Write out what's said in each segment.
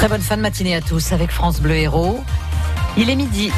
Très bonne fin de matinée à tous avec France Bleu Héros. Il est midi.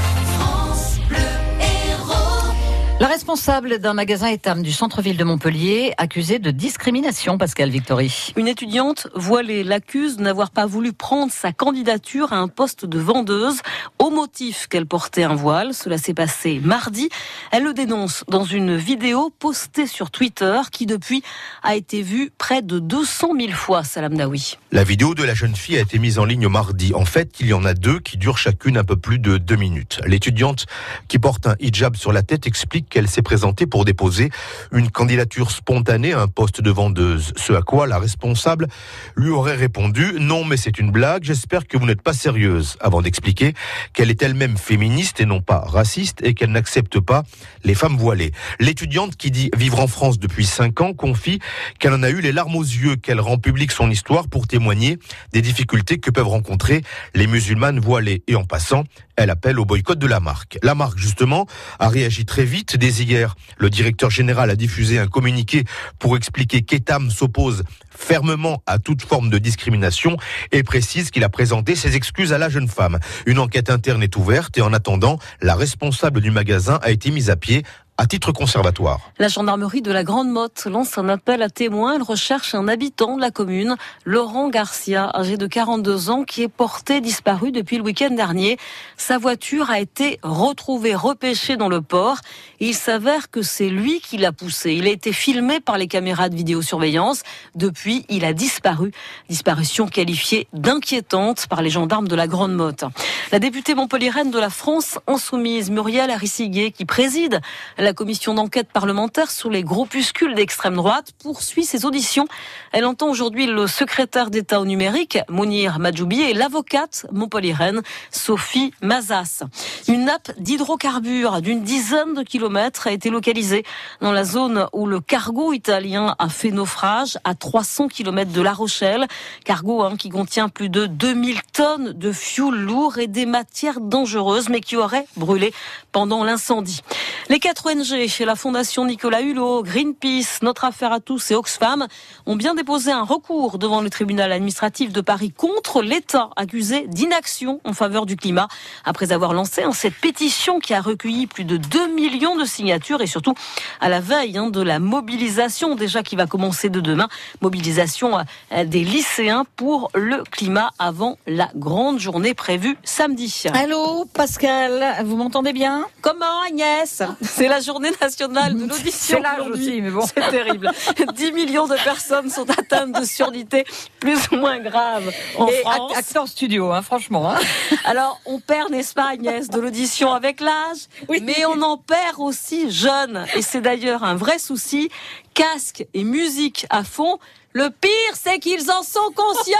La responsable d'un magasin étam du centre-ville de Montpellier, accusée de discrimination, Pascal Victory. Une étudiante voilée l'accuse de n'avoir pas voulu prendre sa candidature à un poste de vendeuse au motif qu'elle portait un voile. Cela s'est passé mardi. Elle le dénonce dans une vidéo postée sur Twitter qui depuis a été vue près de 200 000 fois, Salam Daoui. La vidéo de la jeune fille a été mise en ligne mardi. En fait, il y en a deux qui durent chacune un peu plus de deux minutes. L'étudiante qui porte un hijab sur la tête explique qu'elle s'est présentée pour déposer une candidature spontanée à un poste de vendeuse. Ce à quoi la responsable lui aurait répondu Non, mais c'est une blague, j'espère que vous n'êtes pas sérieuse. Avant d'expliquer qu'elle est elle-même féministe et non pas raciste et qu'elle n'accepte pas les femmes voilées. L'étudiante qui dit vivre en France depuis cinq ans confie qu'elle en a eu les larmes aux yeux, qu'elle rend publique son histoire pour témoigner des difficultés que peuvent rencontrer les musulmanes voilées. Et en passant, elle appelle au boycott de la marque. La marque, justement, a réagi très vite. Dès hier, le directeur général a diffusé un communiqué pour expliquer qu'Etam s'oppose fermement à toute forme de discrimination et précise qu'il a présenté ses excuses à la jeune femme. Une enquête interne est ouverte et en attendant, la responsable du magasin a été mise à pied à titre conservatoire. La gendarmerie de la Grande Motte lance un appel à témoins. Elle recherche un habitant de la commune, Laurent Garcia, âgé de 42 ans, qui est porté disparu depuis le week-end dernier. Sa voiture a été retrouvée, repêchée dans le port. Il s'avère que c'est lui qui l'a poussé. Il a été filmé par les caméras de vidéosurveillance. Depuis, il a disparu. Disparition qualifiée d'inquiétante par les gendarmes de la Grande Motte. La députée montpelliéraine de la France insoumise, Muriel Arissiguet, qui préside la commission d'enquête parlementaire sur les groupuscules d'extrême droite poursuit ses auditions. Elle entend aujourd'hui le secrétaire d'État au numérique, Mounir Majoubi, et l'avocate montpelliéraine, Sophie Mazas. Une nappe d'hydrocarbures d'une dizaine de kilomètres a été localisée dans la zone où le cargo italien a fait naufrage à 300 kilomètres de La Rochelle. Cargo hein, qui contient plus de 2000 tonnes de fioul lourd et des matières dangereuses, mais qui aurait brûlé pendant l'incendie. Les quatre ONG, chez la Fondation Nicolas Hulot, Greenpeace, Notre Affaire à tous et Oxfam ont bien déposé un recours devant le tribunal administratif de Paris contre l'État accusé d'inaction en faveur du climat après avoir lancé cette pétition qui a recueilli plus de 2 millions de signatures et surtout à la veille hein, de la mobilisation déjà qui va commencer de demain, mobilisation euh, des lycéens pour le climat avant la grande journée prévue samedi. Allô Pascal, vous m'entendez bien? Comment Agnès? C'est la journée nationale de l'audition. C'est aussi, mais bon. C'est terrible. 10 millions de personnes sont atteintes de surdité plus ou moins grave en Et France. Acteur studio, hein, franchement. Hein. Alors, on perd, n'est-ce pas, Agnès, de l'audition avec l'âge, Oui. mais on en perd aussi jeune. Et c'est d'ailleurs un vrai souci. Casque et musique à fond. Le pire, c'est qu'ils en sont conscients.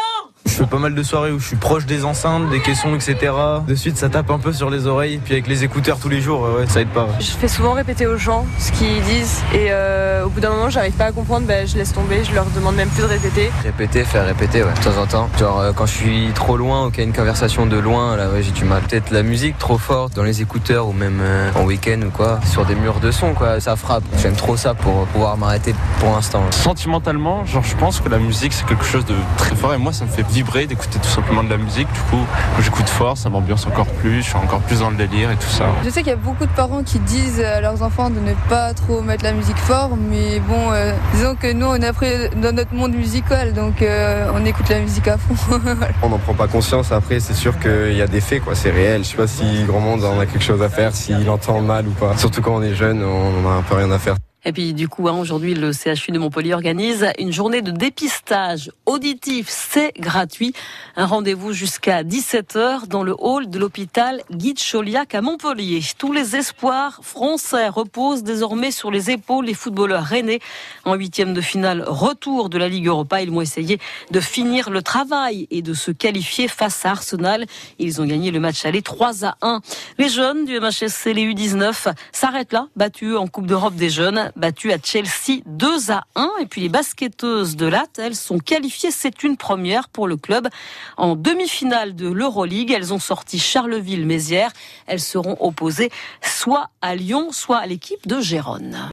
Je fais pas mal de soirées où je suis proche des enceintes, des caissons, etc. De suite, ça tape un peu sur les oreilles. Puis avec les écouteurs tous les jours, ouais, ça aide pas. Je fais souvent répéter aux gens ce qu'ils disent et euh, au bout d'un moment j'arrive pas à comprendre, ben, je laisse tomber, je leur demande même plus de répéter. Répéter, faire répéter, ouais, de temps en temps. Genre euh, quand je suis trop loin ou qu'il y a une conversation de loin, là ouais, j'ai du mal. Peut-être la musique trop forte dans les écouteurs ou même euh, en week-end ou quoi, sur des murs de son quoi, ça frappe. J'aime trop ça pour pouvoir m'arrêter pour l'instant. Sentimentalement, genre je pense que la musique c'est quelque chose de très fort et moi ça me fait vibrer d'écouter tout simplement de la musique. Du coup, quand j'écoute fort, ça m'ambiance encore plus, je suis encore plus dans le délire et tout ça. Je sais qu'il y a beaucoup de parents qui disent à leurs enfants de ne pas trop mettre la musique fort, mais bon, euh, disons que nous on est après dans notre monde musical, donc euh, on écoute la musique à fond. On n'en prend pas conscience après, c'est sûr qu'il y a des faits, quoi. C'est réel. Je sais pas si grand monde en a quelque chose à faire, s'il entend mal ou pas. Surtout quand on est jeune, on en a un peu rien à faire. Et puis du coup, hein, aujourd'hui, le CHU de Montpellier organise une journée de dépistage auditif. C'est gratuit. Un rendez-vous jusqu'à 17h dans le hall de l'hôpital Guy de Chauliac à Montpellier. Tous les espoirs français reposent désormais sur les épaules des footballeurs rennais. En huitième de finale, retour de la Ligue Europa, ils vont essayer de finir le travail et de se qualifier face à Arsenal. Ils ont gagné le match aller 3 à 1. Les jeunes du MHSC, les U19, s'arrêtent là, battus en Coupe d'Europe des jeunes battu à Chelsea 2 à 1. Et puis les basketteuses de Latte, elles sont qualifiées. C'est une première pour le club. En demi-finale de l'Euroleague, elles ont sorti Charleville-Mézières. Elles seront opposées soit à Lyon, soit à l'équipe de Gérone.